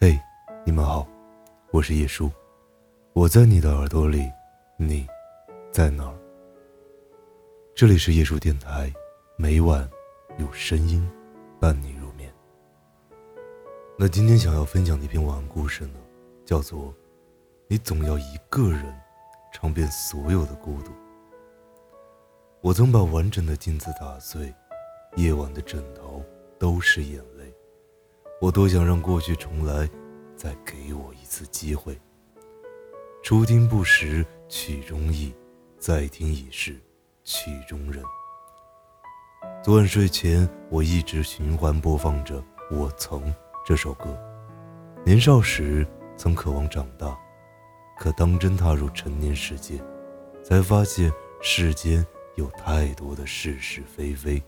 嘿，你们好，我是叶叔，我在你的耳朵里，你在哪儿？这里是叶叔电台，每晚有声音伴你入眠。那今天想要分享的一篇晚安故事呢，叫做《你总要一个人尝遍所有的孤独》。我曾把完整的镜子打碎，夜晚的枕头都是眼泪。我多想让过去重来，再给我一次机会。初听不识曲中意，再听已是曲中人。昨晚睡前，我一直循环播放着《我曾》这首歌。年少时曾渴望长大，可当真踏入成年世界，才发现世间有太多的是是非非。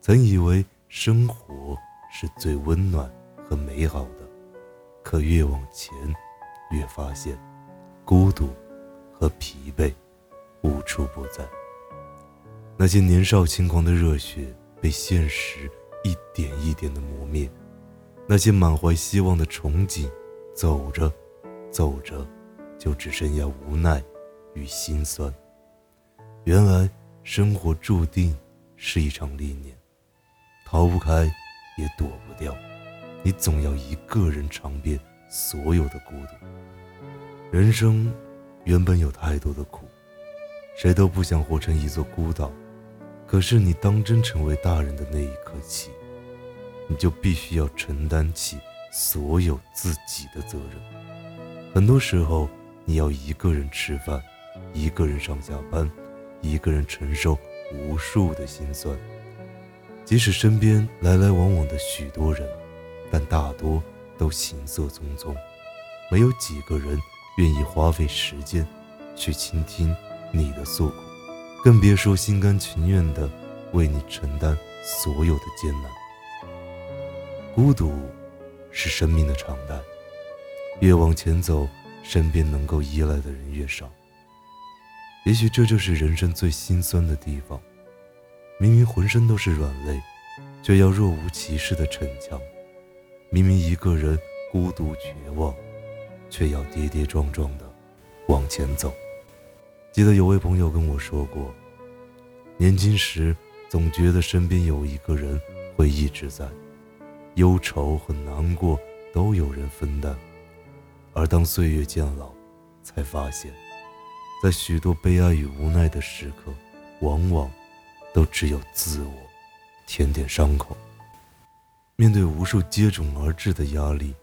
曾以为生活。是最温暖和美好的，可越往前，越发现孤独和疲惫无处不在。那些年少轻狂的热血被现实一点一点的磨灭，那些满怀希望的憧憬，走着走着，就只剩下无奈与心酸。原来生活注定是一场历练，逃不开。也躲不掉，你总要一个人尝遍所有的孤独。人生原本有太多的苦，谁都不想活成一座孤岛。可是你当真成为大人的那一刻起，你就必须要承担起所有自己的责任。很多时候，你要一个人吃饭，一个人上下班，一个人承受无数的心酸。即使身边来来往往的许多人，但大多都行色匆匆，没有几个人愿意花费时间去倾听你的诉苦，更别说心甘情愿地为你承担所有的艰难。孤独是生命的常态，越往前走，身边能够依赖的人越少。也许这就是人生最心酸的地方。明明浑身都是软肋，却要若无其事的逞强；明明一个人孤独绝望，却要跌跌撞撞的往前走。记得有位朋友跟我说过，年轻时总觉得身边有一个人会一直在，忧愁和难过都有人分担，而当岁月渐老，才发现，在许多悲哀与无奈的时刻，往往。都只有自我舔舔伤口。面对无数接踵而至的压力，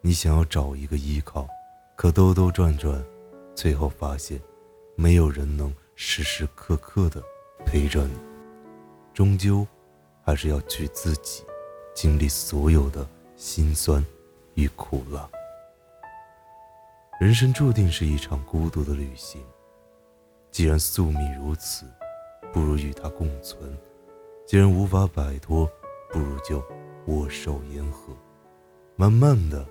你想要找一个依靠，可兜兜转转，最后发现，没有人能时时刻刻的陪着你。终究，还是要去自己经历所有的辛酸与苦辣。人生注定是一场孤独的旅行。既然宿命如此。不如与他共存。既然无法摆脱，不如就握手言和，慢慢的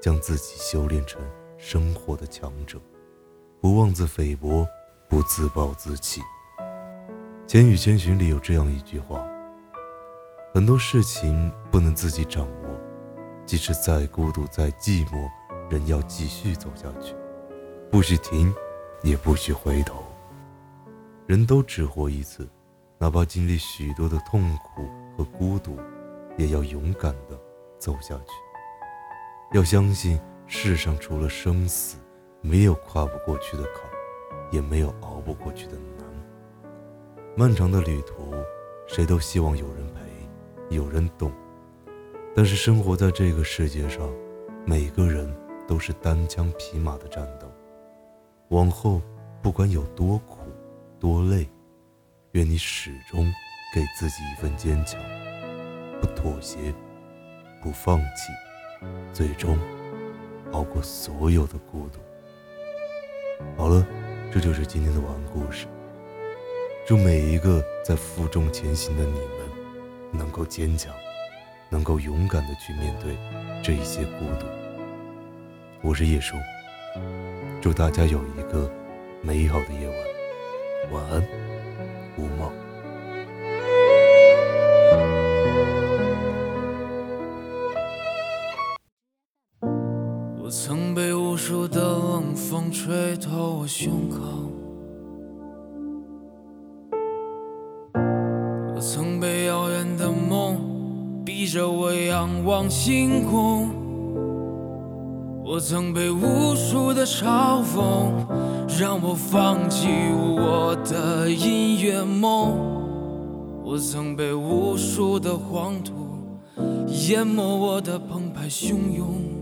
将自己修炼成生活的强者，不妄自菲薄，不自暴自弃。《千与千寻》里有这样一句话：很多事情不能自己掌握，即使再孤独再寂寞，仍要继续走下去，不许停，也不许回头。人都只活一次，哪怕经历许多的痛苦和孤独，也要勇敢的走下去。要相信世上除了生死，没有跨不过去的坎，也没有熬不过去的难。漫长的旅途，谁都希望有人陪，有人懂。但是生活在这个世界上，每个人都是单枪匹马的战斗。往后，不管有多苦。多累，愿你始终给自己一份坚强，不妥协，不放弃，最终熬过所有的孤独。好了，这就是今天的晚安故事。祝每一个在负重前行的你们能够坚强，能够勇敢的去面对这一些孤独。我是叶叔，祝大家有一个美好的夜晚。晚安，吴梦。我曾被无数的冷风吹透我胸口，我曾被遥远的梦逼着我仰望星空，我曾被无数的嘲讽让我放弃我的音乐梦，我曾被无数的黄土淹没我的澎湃汹涌。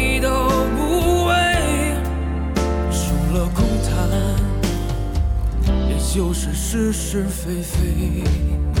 就是是是非非。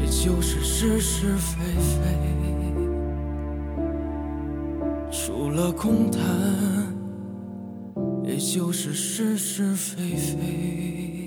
也就是是是非非，除了空谈，也就是是是非非。